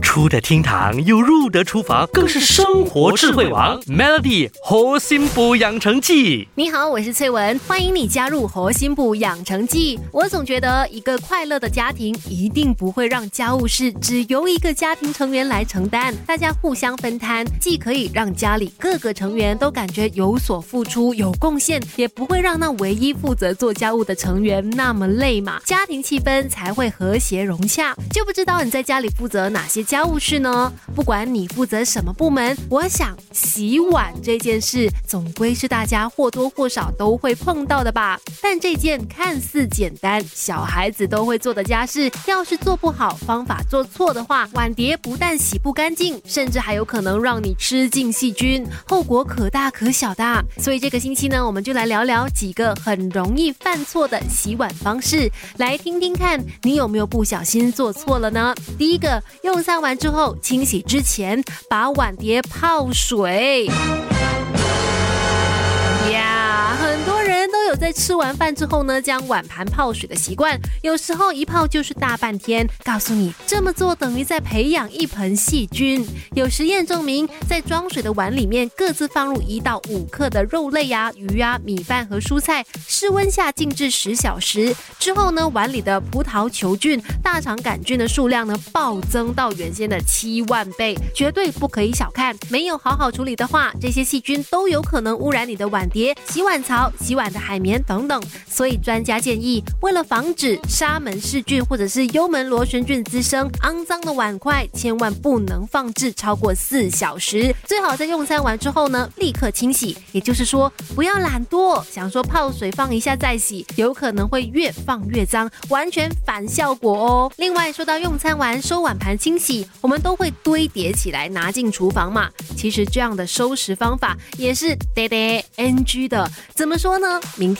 出得厅堂又入得厨房，更是生活智慧王。Melody 活心补养成记，你好，我是翠文，欢迎你加入活心补养成记。我总觉得一个快乐的家庭一定不会让家务事只由一个家庭成员来承担，大家互相分摊，既可以让家里各个成员都感觉有所付出、有贡献，也不会让那唯一负责做家务的成员那么累嘛，家庭气氛才会和谐融洽。就不知道你在家里负责哪些家务事呢？不管你负责什么部门，我想洗碗这件事总归是大家或多或少都会碰到的吧。但这件看似简单、小孩子都会做的家事，要是做不好，方法做错的话，碗碟不但洗不干净，甚至还有可能让你吃进细菌，后果可大可小的。所以这个星期呢，我们就来聊聊几个很容易犯错的洗碗方式，来听听看你有没有不小心做错了呢？第一个，用上完之后清洗之前，把碗碟泡水。在吃完饭之后呢，将碗盘泡水的习惯，有时候一泡就是大半天。告诉你，这么做等于在培养一盆细菌。有实验证明，在装水的碗里面各自放入一到五克的肉类呀、鱼啊、米饭和蔬菜，室温下静置十小时之后呢，碗里的葡萄球菌、大肠杆菌的数量呢暴增到原先的七万倍，绝对不可以小看。没有好好处理的话，这些细菌都有可能污染你的碗碟、洗碗槽、洗碗的海绵。棉等等，所以专家建议，为了防止沙门氏菌或者是幽门螺旋菌滋生，肮脏的碗筷千万不能放置超过四小时，最好在用餐完之后呢，立刻清洗。也就是说，不要懒惰，想说泡水放一下再洗，有可能会越放越脏，完全反效果哦。另外，说到用餐完收碗盘清洗，我们都会堆叠起来拿进厨房嘛。其实这样的收拾方法也是爹爹 NG 的，怎么说呢？明。